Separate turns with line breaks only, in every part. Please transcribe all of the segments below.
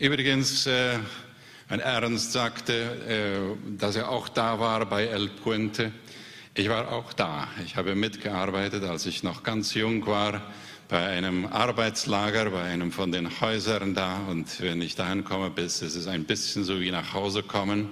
Übrigens, äh, wenn Ernst sagte, äh, dass er auch da war bei El Puente, ich war auch da. Ich habe mitgearbeitet, als ich noch ganz jung war, bei einem Arbeitslager, bei einem von den Häusern da. Und wenn ich dahin komme, ist es ein bisschen so wie nach Hause kommen.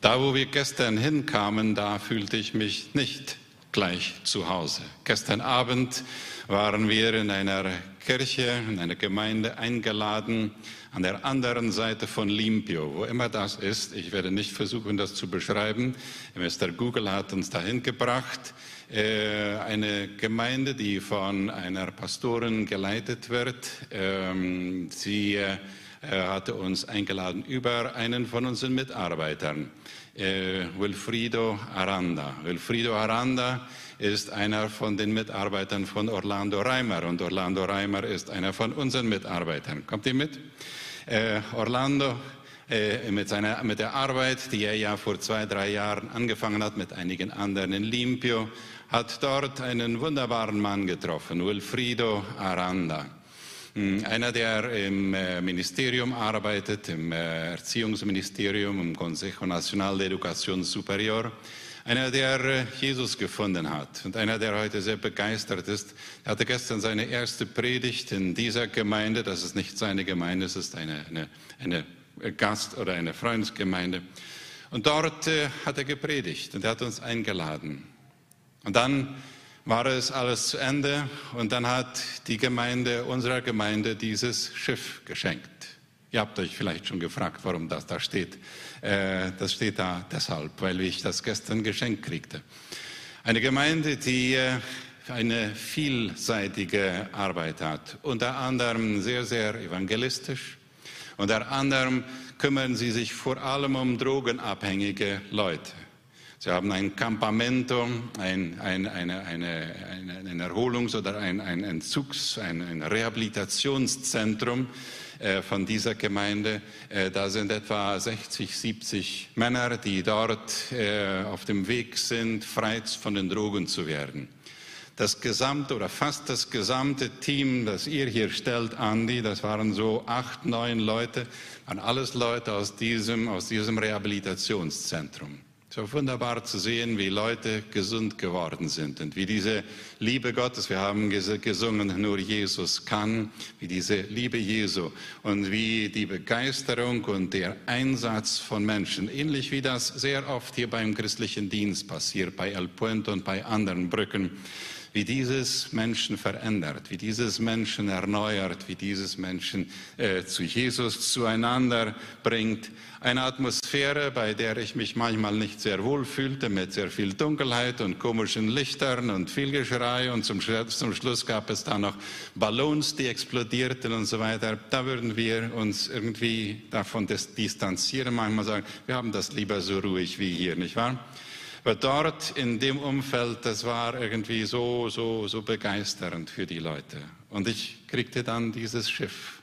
Da, wo wir gestern hinkamen, da fühlte ich mich nicht gleich zu Hause. Gestern Abend waren wir in einer Kirche, in einer Gemeinde eingeladen, an der anderen Seite von Limpio, wo immer das ist. Ich werde nicht versuchen, das zu beschreiben. Mr. Google hat uns dahin gebracht. Äh, eine Gemeinde, die von einer Pastorin geleitet wird. Ähm, sie äh, hatte uns eingeladen über einen von unseren Mitarbeitern, äh, Wilfrido Aranda. Wilfrido Aranda ist einer von den Mitarbeitern von Orlando Reimer und Orlando Reimer ist einer von unseren Mitarbeitern. Kommt ihr mit? Äh, Orlando äh, mit, seiner, mit der Arbeit, die er ja vor zwei, drei Jahren angefangen hat mit einigen anderen in Limpio, hat dort einen wunderbaren Mann getroffen, Wilfrido Aranda. Hm, einer, der im äh, Ministerium arbeitet, im äh, Erziehungsministerium, im Consejo Nacional de Educación Superior. Einer, der äh, Jesus gefunden hat und einer, der heute sehr begeistert ist. Hatte gestern seine erste Predigt in dieser Gemeinde. Das ist nicht seine Gemeinde, es ist eine, eine, eine Gast- oder eine Freundesgemeinde. Und dort hat er gepredigt und er hat uns eingeladen. Und dann war es alles zu Ende und dann hat die Gemeinde, unserer Gemeinde, dieses Schiff geschenkt. Ihr habt euch vielleicht schon gefragt, warum das da steht. Äh, das steht da deshalb, weil ich das gestern geschenkt kriegte. Eine Gemeinde, die äh, eine vielseitige Arbeit hat, unter anderem sehr, sehr evangelistisch. Unter anderem kümmern sie sich vor allem um drogenabhängige Leute. Sie haben ein Campamento, ein, ein, eine, eine, ein, Erholungs- oder ein, ein Entzugs-, ein, ein Rehabilitationszentrum äh, von dieser Gemeinde. Äh, da sind etwa 60, 70 Männer, die dort äh, auf dem Weg sind, frei von den Drogen zu werden. Das gesamte oder fast das gesamte Team, das ihr hier stellt, Andi, das waren so acht, neun Leute, waren alles Leute aus diesem, aus diesem Rehabilitationszentrum. So wunderbar zu sehen, wie Leute gesund geworden sind und wie diese Liebe Gottes, wir haben gesungen, nur Jesus kann, wie diese Liebe Jesu und wie die Begeisterung und der Einsatz von Menschen, ähnlich wie das sehr oft hier beim christlichen Dienst passiert, bei El Puente und bei anderen Brücken, wie dieses Menschen verändert, wie dieses Menschen erneuert, wie dieses Menschen äh, zu Jesus zueinander bringt. Eine Atmosphäre, bei der ich mich manchmal nicht sehr wohl fühlte, mit sehr viel Dunkelheit und komischen Lichtern und viel Geschrei. Und zum, zum Schluss gab es da noch Ballons, die explodierten und so weiter. Da würden wir uns irgendwie davon distanzieren, manchmal sagen, wir haben das lieber so ruhig wie hier, nicht wahr? Aber dort in dem Umfeld, das war irgendwie so, so, so begeisternd für die Leute. Und ich kriegte dann dieses Schiff.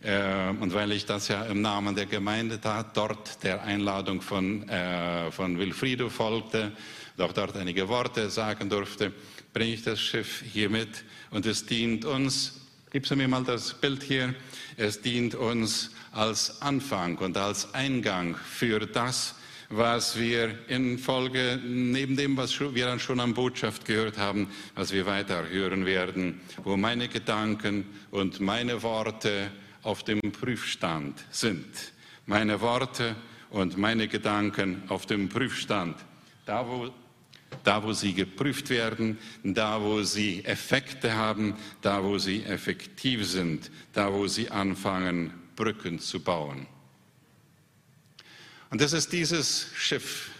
Äh, und weil ich das ja im Namen der Gemeinde tat, dort der Einladung von, äh, von Wilfrido folgte, auch dort einige Worte sagen durfte, bringe ich das Schiff hier mit und es dient uns, gibst du mir mal das Bild hier, es dient uns als Anfang und als Eingang für das, was wir in Folge, neben dem, was wir dann schon an Botschaft gehört haben, was wir weiter hören werden, wo meine Gedanken und meine Worte auf dem Prüfstand sind. Meine Worte und meine Gedanken auf dem Prüfstand. Da, wo da wo sie geprüft werden, da wo sie Effekte haben, da wo sie effektiv sind, da wo sie anfangen, Brücken zu bauen. Und das ist dieses Schiff,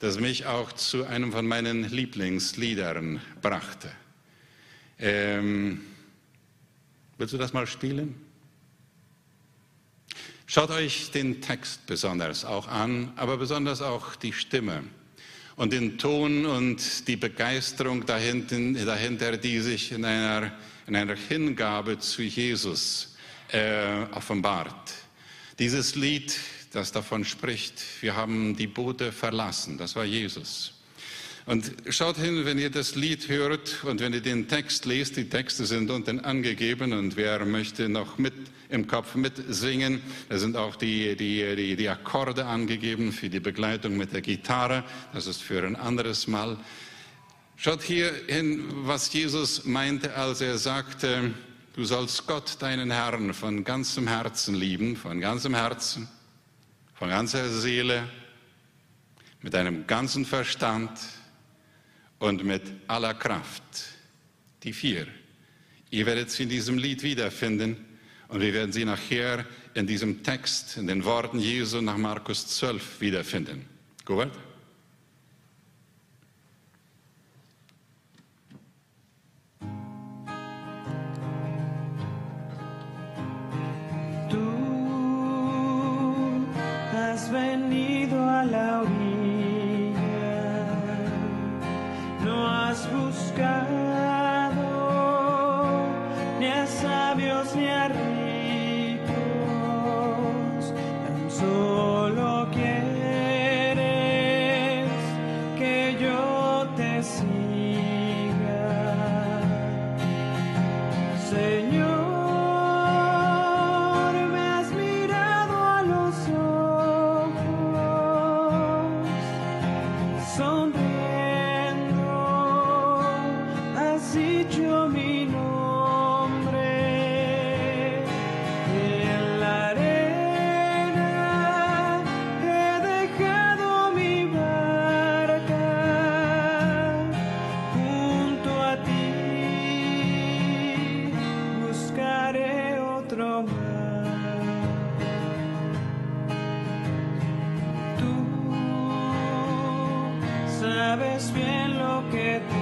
das mich auch zu einem von meinen Lieblingsliedern brachte. Ähm, willst du das mal spielen? Schaut euch den Text besonders auch an, aber besonders auch die Stimme und den Ton und die Begeisterung dahinter, dahinter die sich in einer, in einer Hingabe zu Jesus äh, offenbart. Dieses Lied das davon spricht, wir haben die Boote verlassen. Das war Jesus. Und schaut hin, wenn ihr das Lied hört und wenn ihr den Text lest, die Texte sind unten angegeben und wer möchte noch mit im Kopf mitsingen, da sind auch die, die, die, die Akkorde angegeben für die Begleitung mit der Gitarre, das ist für ein anderes Mal. Schaut hier hin, was Jesus meinte, als er sagte, du sollst Gott, deinen Herrn, von ganzem Herzen lieben, von ganzem Herzen, von ganzer Seele, mit deinem ganzen Verstand, und mit aller Kraft. Die vier. Ihr werdet sie in diesem Lied wiederfinden und wir werden sie nachher in diesem Text, in den Worten Jesu nach Markus 12 wiederfinden. Gut?
Has venido a la sabes bien lo que tengo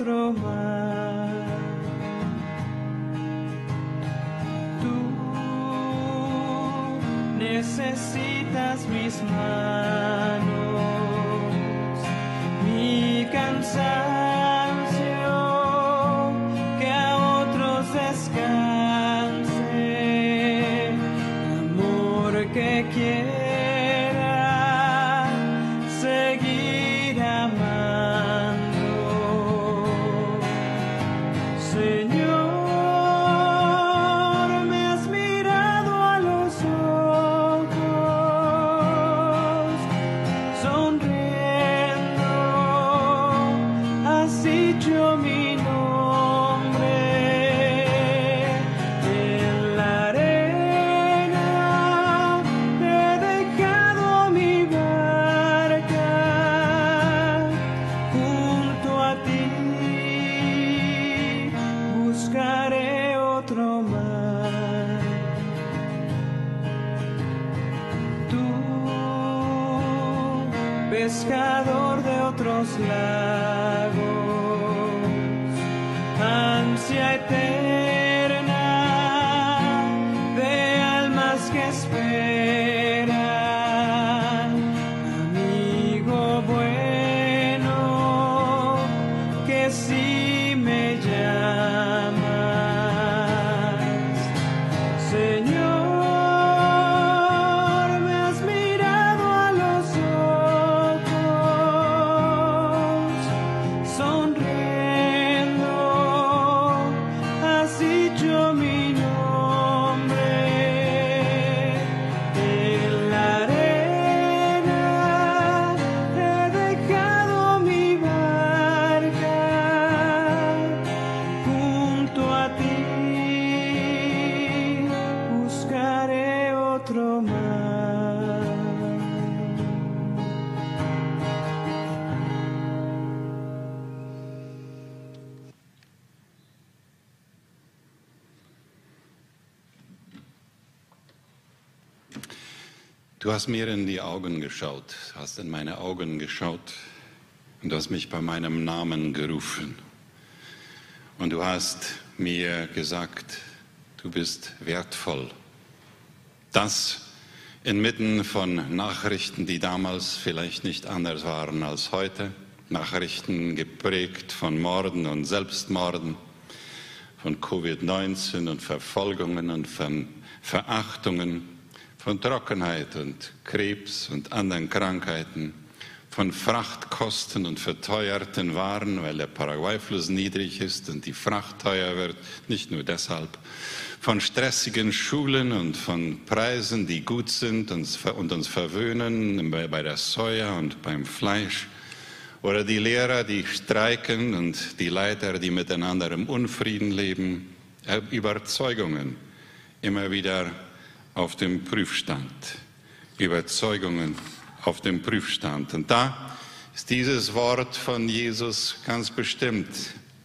Tú necesitas mis manos,
Du hast mir in die Augen geschaut, hast in meine Augen geschaut und du hast mich bei meinem Namen gerufen. Und du hast mir gesagt, du bist wertvoll. Das inmitten von Nachrichten, die damals vielleicht nicht anders waren als heute. Nachrichten geprägt von Morden und Selbstmorden, von Covid-19 und Verfolgungen und von Verachtungen, von Trockenheit und Krebs und anderen Krankheiten, von Frachtkosten und verteuerten Waren, weil der Paraguay-Fluss niedrig ist und die Fracht teuer wird, nicht nur deshalb, von stressigen Schulen und von Preisen, die gut sind und uns verwöhnen bei der Soja und beim Fleisch, oder die Lehrer, die streiken und die Leiter, die miteinander im Unfrieden leben, äh, Überzeugungen. Immer wieder auf dem Prüfstand. Überzeugungen auf dem Prüfstand. Und da ist dieses Wort von Jesus ganz bestimmt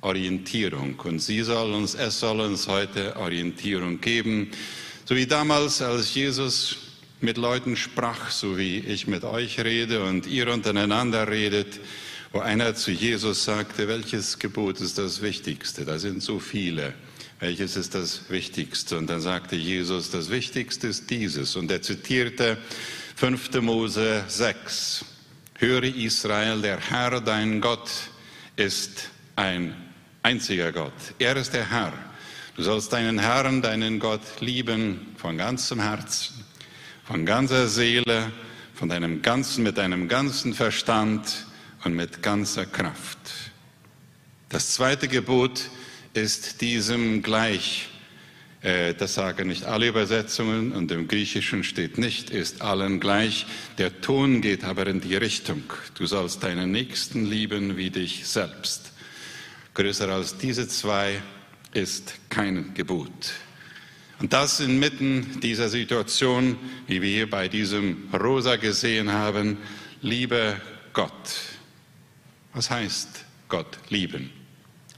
Orientierung. Und sie soll uns, es soll uns heute Orientierung geben. So wie damals, als Jesus mit Leuten sprach, so wie ich mit euch rede und ihr untereinander redet, wo einer zu Jesus sagte, welches Gebot ist das Wichtigste? Da sind so viele. Welches ist das Wichtigste? Und dann sagte Jesus, das Wichtigste ist dieses. Und er zitierte 5. Mose 6. Höre Israel, der Herr, dein Gott, ist ein einziger Gott. Er ist der Herr. Du sollst deinen Herrn, deinen Gott lieben von ganzem Herzen, von ganzer Seele, von deinem ganzen, mit deinem ganzen Verstand und mit ganzer Kraft. Das zweite Gebot ist diesem gleich. Äh, das sagen nicht alle Übersetzungen und im Griechischen steht nicht, ist allen gleich. Der Ton geht aber in die Richtung. Du sollst deinen Nächsten lieben wie dich selbst. Größer als diese zwei ist kein Gebot. Und das inmitten dieser Situation, wie wir hier bei diesem Rosa gesehen haben, liebe Gott. Was heißt Gott lieben?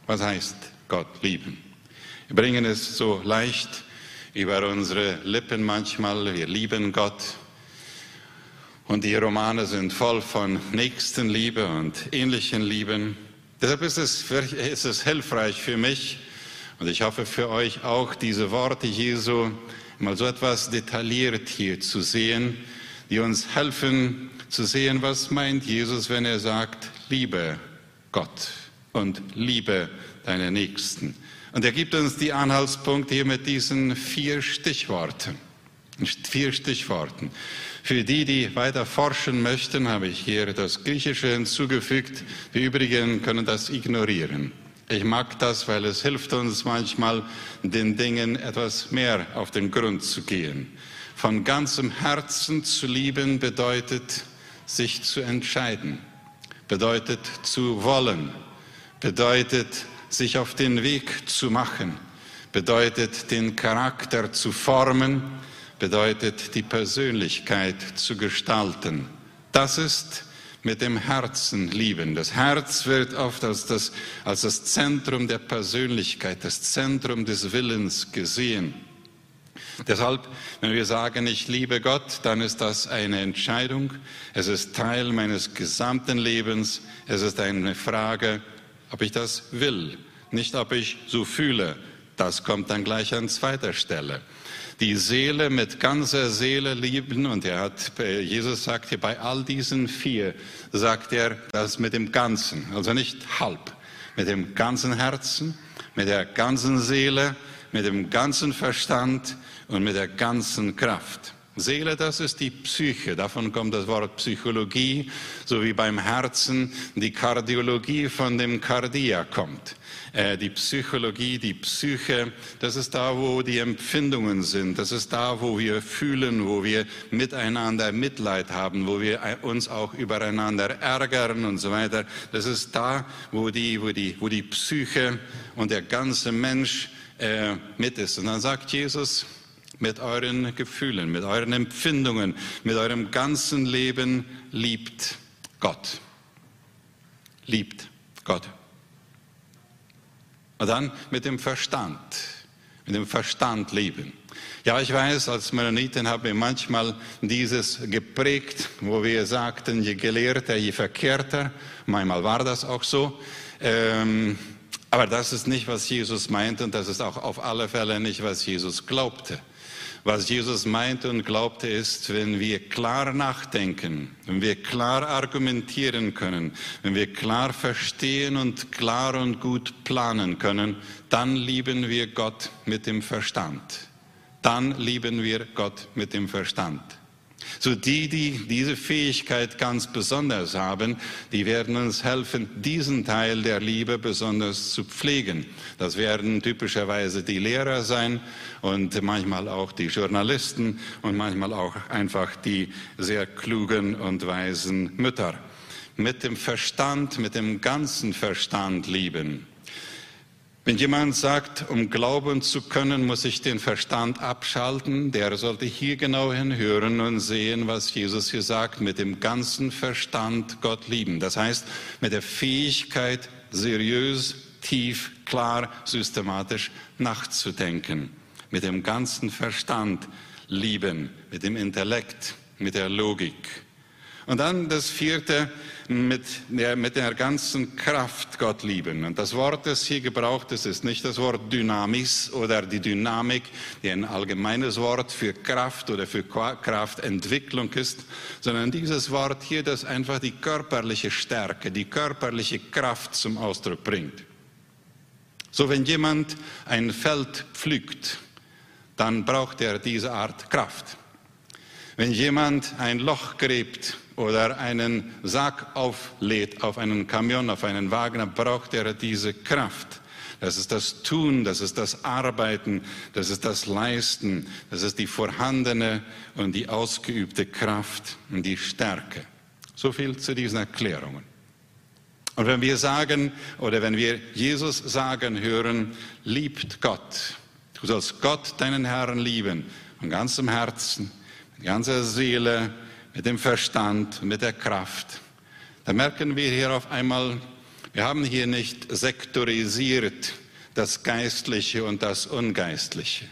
Was heißt Gott lieben? Wir bringen es so leicht über unsere Lippen manchmal. Wir lieben Gott. Und die Romane sind voll von Nächstenliebe und ähnlichen Lieben. Deshalb ist es, ist es hilfreich für mich und ich hoffe für euch auch, diese Worte Jesu mal so etwas detailliert hier zu sehen, die uns helfen zu sehen, was meint Jesus, wenn er sagt, liebe Gott und liebe deine Nächsten. Und er gibt uns die Anhaltspunkte hier mit diesen vier Stichworten. Vier Stichworten. Für die, die weiter forschen möchten, habe ich hier das Griechische hinzugefügt. Die übrigen können das ignorieren. Ich mag das, weil es hilft uns manchmal, den Dingen etwas mehr auf den Grund zu gehen. Von ganzem Herzen zu lieben bedeutet, sich zu entscheiden bedeutet zu wollen, bedeutet sich auf den Weg zu machen, bedeutet den Charakter zu formen, bedeutet die Persönlichkeit zu gestalten. Das ist mit dem Herzen lieben. Das Herz wird oft als das, als das Zentrum der Persönlichkeit, das Zentrum des Willens gesehen. Deshalb, wenn wir sagen, ich liebe Gott, dann ist das eine Entscheidung. Es ist Teil meines gesamten Lebens. Es ist eine Frage, ob ich das will, nicht ob ich so fühle. Das kommt dann gleich an zweiter Stelle. Die Seele mit ganzer Seele lieben und er hat, Jesus sagt hier bei all diesen vier, sagt er das mit dem Ganzen, also nicht halb, mit dem ganzen Herzen, mit der ganzen Seele, mit dem ganzen Verstand, und mit der ganzen Kraft. Seele, das ist die Psyche. Davon kommt das Wort Psychologie, so wie beim Herzen die Kardiologie von dem Kardia kommt. Äh, die Psychologie, die Psyche, das ist da, wo die Empfindungen sind. Das ist da, wo wir fühlen, wo wir miteinander Mitleid haben, wo wir uns auch übereinander ärgern und so weiter. Das ist da, wo die, wo die, wo die Psyche und der ganze Mensch äh, mit ist. Und dann sagt Jesus, mit euren Gefühlen, mit euren Empfindungen, mit eurem ganzen Leben liebt Gott. Liebt Gott. Und dann mit dem Verstand. mit dem Verstand lieben. Ja, ich weiß, als Mennoniten haben wir manchmal dieses geprägt, wo wir sagten, je gelehrter, je verkehrter. Manchmal war das auch so. Ähm, aber das ist nicht, was Jesus meint und das ist auch auf alle Fälle nicht, was Jesus glaubte. Was Jesus meinte und glaubte ist, wenn wir klar nachdenken, wenn wir klar argumentieren können, wenn wir klar verstehen und klar und gut planen können, dann lieben wir Gott mit dem Verstand. Dann lieben wir Gott mit dem Verstand. So die, die diese Fähigkeit ganz besonders haben, die werden uns helfen, diesen Teil der Liebe besonders zu pflegen. Das werden typischerweise die Lehrer sein und manchmal auch die Journalisten und manchmal auch einfach die sehr klugen und weisen Mütter. Mit dem Verstand, mit dem ganzen Verstand lieben. Wenn jemand sagt, um glauben zu können, muss ich den Verstand abschalten, der sollte hier genau hinhören und sehen, was Jesus hier sagt, mit dem ganzen Verstand Gott lieben. Das heißt, mit der Fähigkeit, seriös, tief, klar, systematisch nachzudenken. Mit dem ganzen Verstand lieben, mit dem Intellekt, mit der Logik. Und dann das vierte, mit der, mit der ganzen Kraft Gott lieben. Und das Wort, das hier gebraucht ist, ist nicht das Wort Dynamis oder die Dynamik, die ein allgemeines Wort für Kraft oder für Kraftentwicklung ist, sondern dieses Wort hier, das einfach die körperliche Stärke, die körperliche Kraft zum Ausdruck bringt. So, wenn jemand ein Feld pflügt, dann braucht er diese Art Kraft. Wenn jemand ein Loch gräbt oder einen Sack auflädt auf einen Kamion, auf einen Wagen, dann braucht er diese Kraft. Das ist das Tun, das ist das Arbeiten, das ist das Leisten, das ist die vorhandene und die ausgeübte Kraft und die Stärke. So viel zu diesen Erklärungen. Und wenn wir sagen oder wenn wir Jesus sagen hören, liebt Gott, du sollst Gott, deinen Herrn, lieben, von ganzem Herzen, mit ganzer Seele, mit dem Verstand, mit der Kraft, da merken wir hier auf einmal, wir haben hier nicht sektorisiert das Geistliche und das Ungeistliche.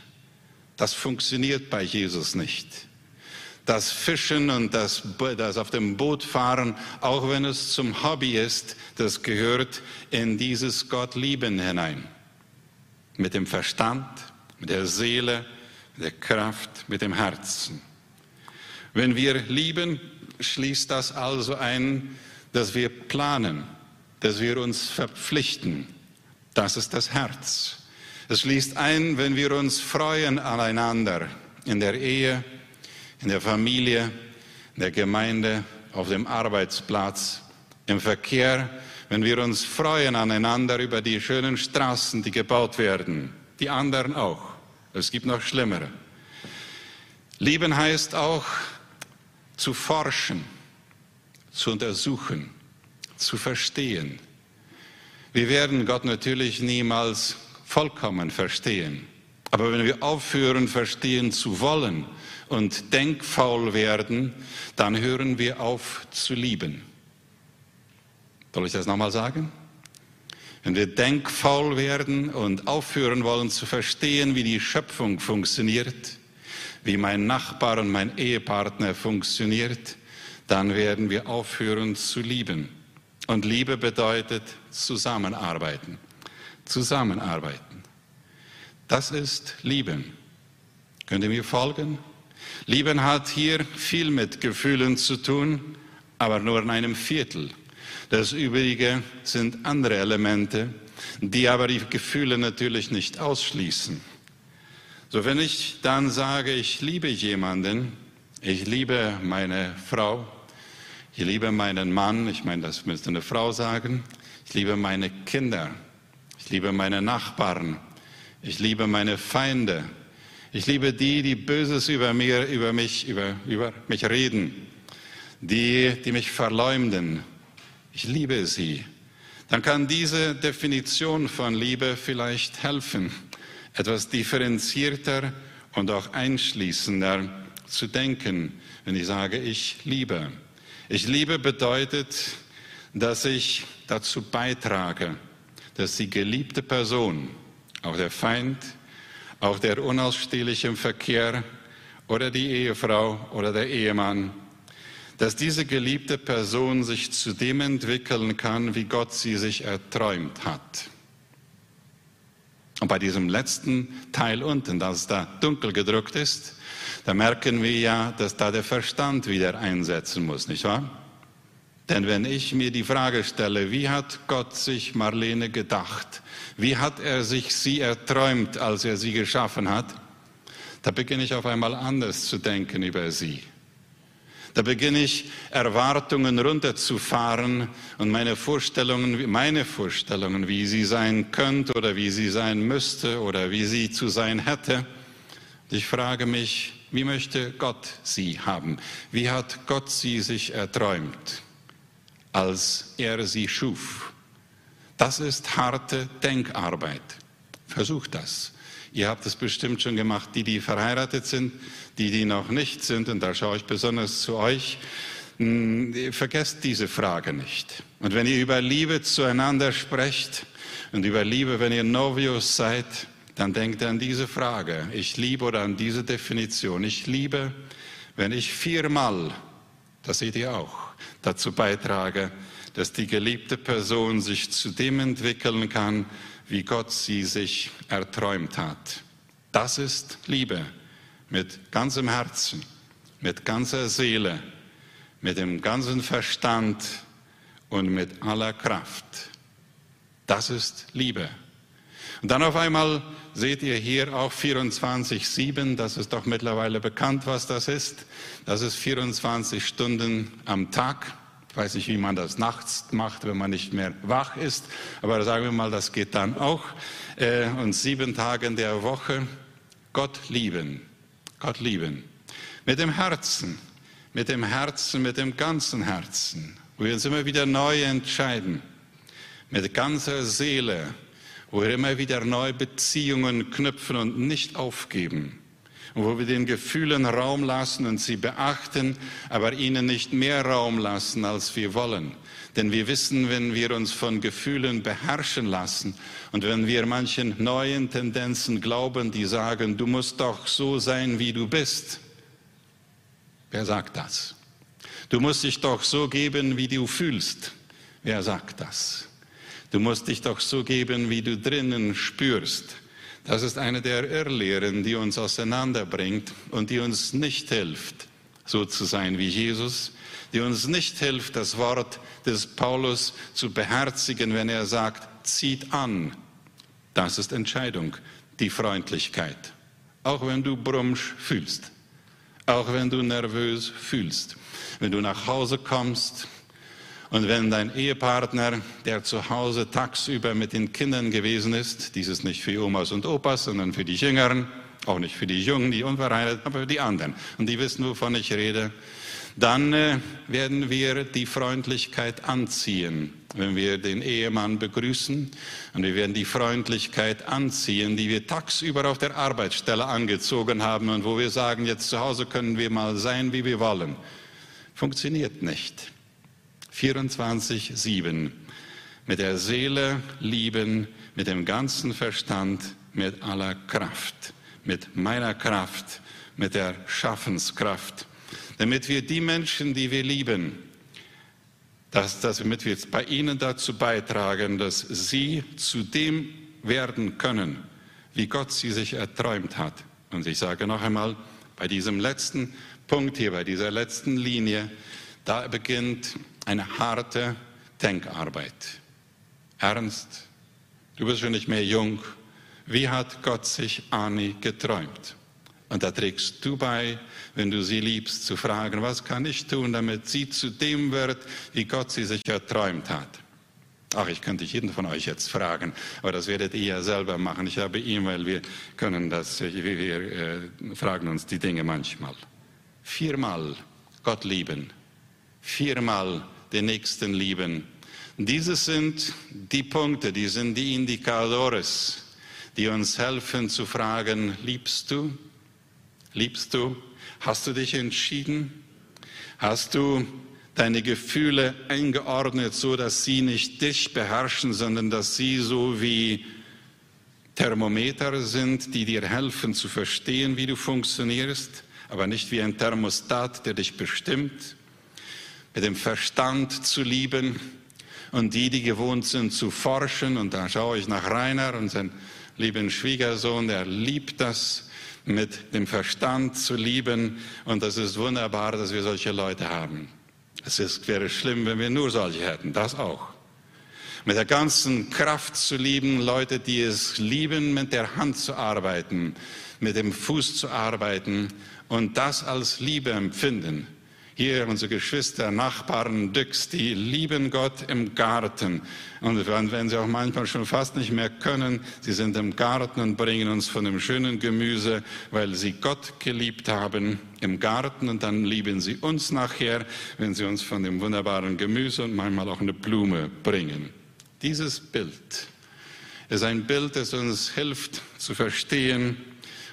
Das funktioniert bei Jesus nicht. Das Fischen und das, das auf dem Boot fahren, auch wenn es zum Hobby ist, das gehört in dieses Gottlieben hinein. Mit dem Verstand, mit der Seele, mit der Kraft, mit dem Herzen. Wenn wir lieben, schließt das also ein, dass wir planen, dass wir uns verpflichten. Das ist das Herz. Es schließt ein, wenn wir uns freuen aneinander in der Ehe, in der Familie, in der Gemeinde, auf dem Arbeitsplatz, im Verkehr, wenn wir uns freuen aneinander über die schönen Straßen, die gebaut werden, die anderen auch. Es gibt noch schlimmere. Lieben heißt auch, zu forschen, zu untersuchen, zu verstehen. Wir werden Gott natürlich niemals vollkommen verstehen. Aber wenn wir aufhören, verstehen zu wollen und denkfaul werden, dann hören wir auf zu lieben. Soll ich das nochmal sagen? Wenn wir denkfaul werden und aufhören wollen zu verstehen, wie die Schöpfung funktioniert, wie mein Nachbar und mein Ehepartner funktioniert, dann werden wir aufhören zu lieben. Und Liebe bedeutet zusammenarbeiten. Zusammenarbeiten. Das ist Lieben. Könnt ihr mir folgen? Lieben hat hier viel mit Gefühlen zu tun, aber nur in einem Viertel. Das Übrige sind andere Elemente, die aber die Gefühle natürlich nicht ausschließen. So, wenn ich dann sage, ich liebe jemanden, ich liebe meine Frau, ich liebe meinen Mann, ich meine, das müsste eine Frau sagen, ich liebe meine Kinder, ich liebe meine Nachbarn, ich liebe meine Feinde, ich liebe die, die Böses über mir, über mich, über, über mich reden, die, die mich verleumden. Ich liebe sie. Dann kann diese Definition von Liebe vielleicht helfen etwas differenzierter und auch einschließender zu denken, wenn ich sage, ich liebe. Ich liebe bedeutet, dass ich dazu beitrage, dass die geliebte Person, auch der Feind, auch der unausstehliche Verkehr oder die Ehefrau oder der Ehemann, dass diese geliebte Person sich zu dem entwickeln kann, wie Gott sie sich erträumt hat. Und bei diesem letzten Teil unten, das da dunkel gedruckt ist, da merken wir ja, dass da der Verstand wieder einsetzen muss, nicht wahr? Denn wenn ich mir die Frage stelle, wie hat Gott sich Marlene gedacht? Wie hat er sich sie erträumt, als er sie geschaffen hat? Da beginne ich auf einmal anders zu denken über sie. Da beginne ich Erwartungen runterzufahren und meine Vorstellungen, meine Vorstellungen, wie sie sein könnte oder wie sie sein müsste oder wie sie zu sein hätte. Ich frage mich, wie möchte Gott sie haben? Wie hat Gott sie sich erträumt, als er sie schuf? Das ist harte Denkarbeit. Versucht das. Ihr habt es bestimmt schon gemacht, die, die verheiratet sind, die, die noch nicht sind, und da schaue ich besonders zu euch. Hm, vergesst diese Frage nicht. Und wenn ihr über Liebe zueinander sprecht und über Liebe, wenn ihr Novios seid, dann denkt an diese Frage. Ich liebe oder an diese Definition. Ich liebe, wenn ich viermal, das seht ihr auch, dazu beitrage, dass die geliebte Person sich zu dem entwickeln kann, wie Gott sie sich erträumt hat. Das ist Liebe mit ganzem Herzen, mit ganzer Seele, mit dem ganzen Verstand und mit aller Kraft. Das ist Liebe. Und dann auf einmal seht ihr hier auch 24-7, das ist doch mittlerweile bekannt, was das ist. Das ist 24 Stunden am Tag. Ich weiß nicht, wie man das nachts macht, wenn man nicht mehr wach ist, aber sagen wir mal, das geht dann auch. Äh, und sieben Tage in der Woche Gott lieben, Gott lieben. Mit dem Herzen, mit dem Herzen, mit dem ganzen Herzen. Wo wir uns immer wieder neu entscheiden. Mit ganzer Seele, wo wir immer wieder neue Beziehungen knüpfen und nicht aufgeben wo wir den Gefühlen Raum lassen und sie beachten, aber ihnen nicht mehr Raum lassen, als wir wollen. Denn wir wissen, wenn wir uns von Gefühlen beherrschen lassen und wenn wir manchen neuen Tendenzen glauben, die sagen, du musst doch so sein, wie du bist. Wer sagt das? Du musst dich doch so geben, wie du fühlst. Wer sagt das? Du musst dich doch so geben, wie du drinnen spürst. Das ist eine der Irrlehren, die uns auseinanderbringt und die uns nicht hilft, so zu sein wie Jesus, die uns nicht hilft, das Wort des Paulus zu beherzigen, wenn er sagt, zieht an. Das ist Entscheidung, die Freundlichkeit. Auch wenn du brummsch fühlst, auch wenn du nervös fühlst, wenn du nach Hause kommst und wenn dein Ehepartner, der zu Hause tagsüber mit den Kindern gewesen ist, dies ist nicht für Omas und Opas, sondern für die Jüngeren, auch nicht für die Jungen, die unverheiratet, aber für die anderen, und die wissen, wovon ich rede, dann äh, werden wir die Freundlichkeit anziehen, wenn wir den Ehemann begrüßen. Und wir werden die Freundlichkeit anziehen, die wir tagsüber auf der Arbeitsstelle angezogen haben und wo wir sagen, jetzt zu Hause können wir mal sein, wie wir wollen. Funktioniert nicht. 24-7 mit der Seele lieben, mit dem ganzen Verstand, mit aller Kraft, mit meiner Kraft, mit der Schaffenskraft, damit wir die Menschen, die wir lieben, dass, dass damit wir bei ihnen dazu beitragen, dass sie zu dem werden können, wie Gott sie sich erträumt hat. Und ich sage noch einmal, bei diesem letzten Punkt hier, bei dieser letzten Linie, da beginnt eine harte Denkarbeit. Ernst, du bist schon nicht mehr jung. Wie hat Gott sich Ani geträumt? Und da trägst du bei, wenn du sie liebst, zu fragen, was kann ich tun, damit sie zu dem wird, wie Gott sie sich erträumt hat. Ach, ich könnte jeden von euch jetzt fragen, aber das werdet ihr ja selber machen. Ich habe weil wir können das, wir äh, fragen uns die Dinge manchmal. Viermal Gott lieben, viermal den Nächsten lieben. Diese sind die Punkte, die sind die Indikadores, die uns helfen zu fragen, liebst du? Liebst du? Hast du dich entschieden? Hast du deine Gefühle eingeordnet, so dass sie nicht dich beherrschen, sondern dass sie so wie Thermometer sind, die dir helfen zu verstehen, wie du funktionierst, aber nicht wie ein Thermostat, der dich bestimmt. Mit dem Verstand zu lieben und die, die gewohnt sind zu forschen. Und da schaue ich nach Rainer und seinen lieben Schwiegersohn, der liebt das, mit dem Verstand zu lieben. Und das ist wunderbar, dass wir solche Leute haben. Es ist, wäre schlimm, wenn wir nur solche hätten, das auch. Mit der ganzen Kraft zu lieben, Leute, die es lieben, mit der Hand zu arbeiten, mit dem Fuß zu arbeiten und das als Liebe empfinden. Hier unsere Geschwister, Nachbarn, Düx, die lieben Gott im Garten. Und wenn sie auch manchmal schon fast nicht mehr können, sie sind im Garten und bringen uns von dem schönen Gemüse, weil sie Gott geliebt haben im Garten. Und dann lieben sie uns nachher, wenn sie uns von dem wunderbaren Gemüse und manchmal auch eine Blume bringen. Dieses Bild ist ein Bild, das uns hilft zu verstehen,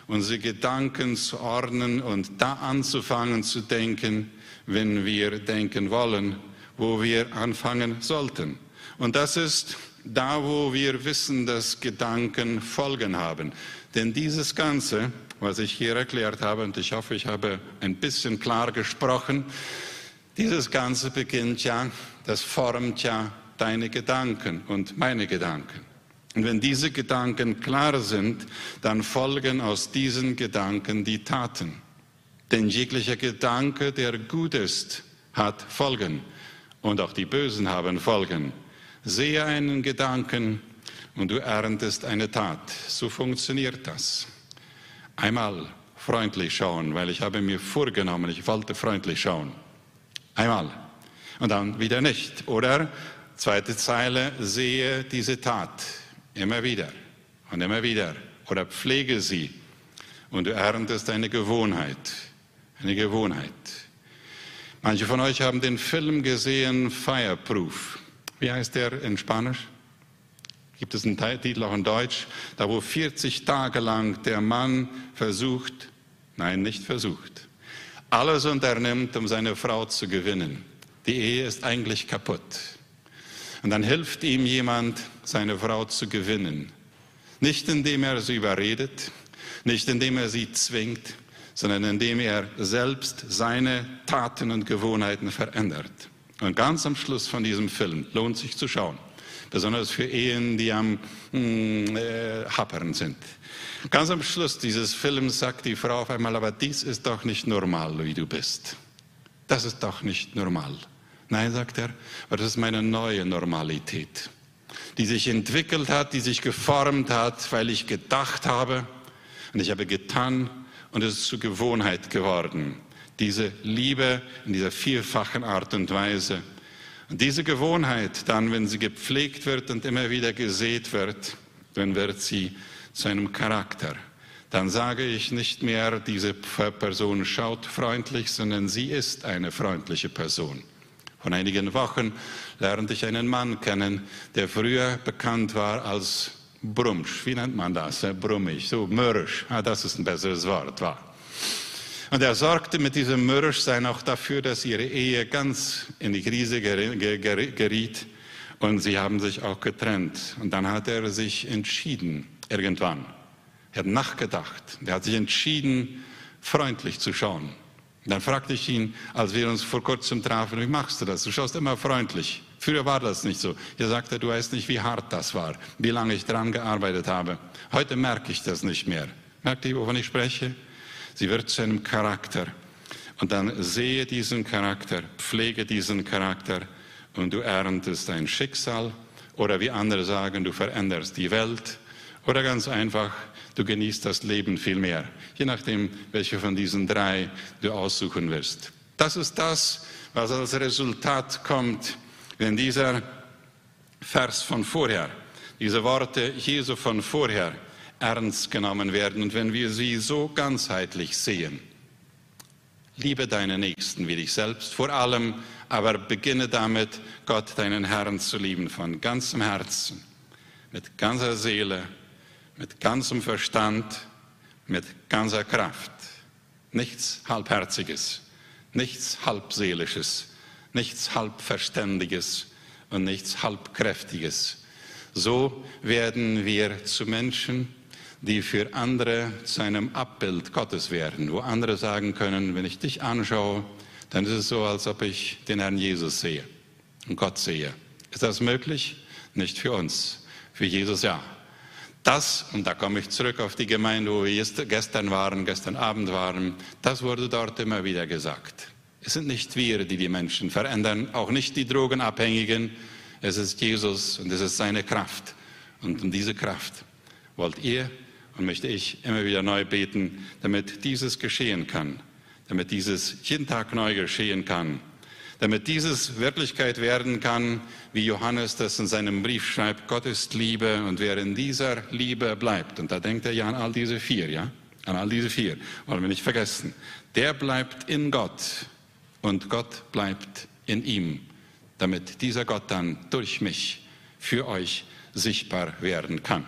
unsere Gedanken zu ordnen und da anzufangen zu denken, wenn wir denken wollen, wo wir anfangen sollten. Und das ist da, wo wir wissen, dass Gedanken Folgen haben. Denn dieses Ganze, was ich hier erklärt habe, und ich hoffe, ich habe ein bisschen klar gesprochen, dieses Ganze beginnt ja, das formt ja deine Gedanken und meine Gedanken. Und wenn diese Gedanken klar sind, dann folgen aus diesen Gedanken die Taten. Denn jeglicher Gedanke, der gut ist, hat Folgen. Und auch die Bösen haben Folgen. Sehe einen Gedanken und du erntest eine Tat. So funktioniert das. Einmal freundlich schauen, weil ich habe mir vorgenommen, ich wollte freundlich schauen. Einmal. Und dann wieder nicht. Oder zweite Zeile, sehe diese Tat. Immer wieder und immer wieder. Oder pflege sie. Und du erntest eine Gewohnheit. Eine Gewohnheit. Manche von euch haben den Film gesehen, Fireproof. Wie heißt der in Spanisch? Gibt es einen Titel auch in Deutsch? Da wo 40 Tage lang der Mann versucht, nein, nicht versucht, alles unternimmt, um seine Frau zu gewinnen. Die Ehe ist eigentlich kaputt. Und dann hilft ihm jemand, seine Frau zu gewinnen. Nicht indem er sie überredet, nicht indem er sie zwingt, sondern indem er selbst seine Taten und Gewohnheiten verändert. Und ganz am Schluss von diesem Film lohnt sich zu schauen, besonders für Ehen, die am hm, äh, Happern sind. Ganz am Schluss dieses Films sagt die Frau auf einmal, aber dies ist doch nicht normal, wie du bist. Das ist doch nicht normal. Nein, sagt er, aber das ist meine neue Normalität, die sich entwickelt hat, die sich geformt hat, weil ich gedacht habe und ich habe getan und es ist zur Gewohnheit geworden. Diese Liebe in dieser vierfachen Art und Weise. Und diese Gewohnheit dann, wenn sie gepflegt wird und immer wieder gesät wird, dann wird sie zu einem Charakter. Dann sage ich nicht mehr, diese Person schaut freundlich, sondern sie ist eine freundliche Person. Vor einigen Wochen lernte ich einen Mann kennen, der früher bekannt war als Brumsch, wie nennt man das? Brummig, so mürrisch, ah, das ist ein besseres Wort, war. Und er sorgte mit diesem Mürrischsein auch dafür, dass ihre Ehe ganz in die Krise geriet und sie haben sich auch getrennt. Und dann hat er sich entschieden, irgendwann. Er hat nachgedacht. Er hat sich entschieden, freundlich zu schauen. Und dann fragte ich ihn, als wir uns vor kurzem trafen, wie machst du das? Du schaust immer freundlich. Früher war das nicht so. Er sagte, du weißt nicht, wie hart das war, wie lange ich daran gearbeitet habe. Heute merke ich das nicht mehr. Merkt ihr, wovon ich spreche? Sie wird zu einem Charakter. Und dann sehe diesen Charakter, pflege diesen Charakter und du erntest dein Schicksal. Oder wie andere sagen, du veränderst die Welt. Oder ganz einfach, du genießt das Leben viel mehr. Je nachdem, welche von diesen drei du aussuchen wirst. Das ist das, was als Resultat kommt wenn dieser Vers von vorher, diese Worte Jesu von vorher ernst genommen werden und wenn wir sie so ganzheitlich sehen, liebe deinen Nächsten wie dich selbst, vor allem aber beginne damit, Gott, deinen Herrn zu lieben von ganzem Herzen, mit ganzer Seele, mit ganzem Verstand, mit ganzer Kraft. Nichts Halbherziges, nichts Halbseelisches, nichts Halbverständiges und nichts Halbkräftiges, So werden wir zu Menschen, die für andere zu einem Abbild Gottes werden, wo andere sagen können, wenn ich dich anschaue, dann ist es so, als ob ich den Herrn Jesus sehe und Gott sehe. Ist das möglich? Nicht für uns, für Jesus ja. Das, und da komme ich zurück auf die Gemeinde, wo wir gestern waren, gestern Abend waren, das wurde dort immer wieder gesagt. Es sind nicht wir, die die Menschen verändern, auch nicht die Drogenabhängigen. Es ist Jesus und es ist seine Kraft. Und um diese Kraft wollt ihr und möchte ich immer wieder neu beten, damit dieses geschehen kann, damit dieses jeden Tag neu geschehen kann, damit dieses Wirklichkeit werden kann, wie Johannes das in seinem Brief schreibt, Gott ist Liebe und wer in dieser Liebe bleibt, und da denkt er ja an all diese vier, ja, an all diese vier, wollen wir nicht vergessen, der bleibt in Gott und Gott bleibt in ihm, damit dieser Gott dann durch mich für euch sichtbar werden kann.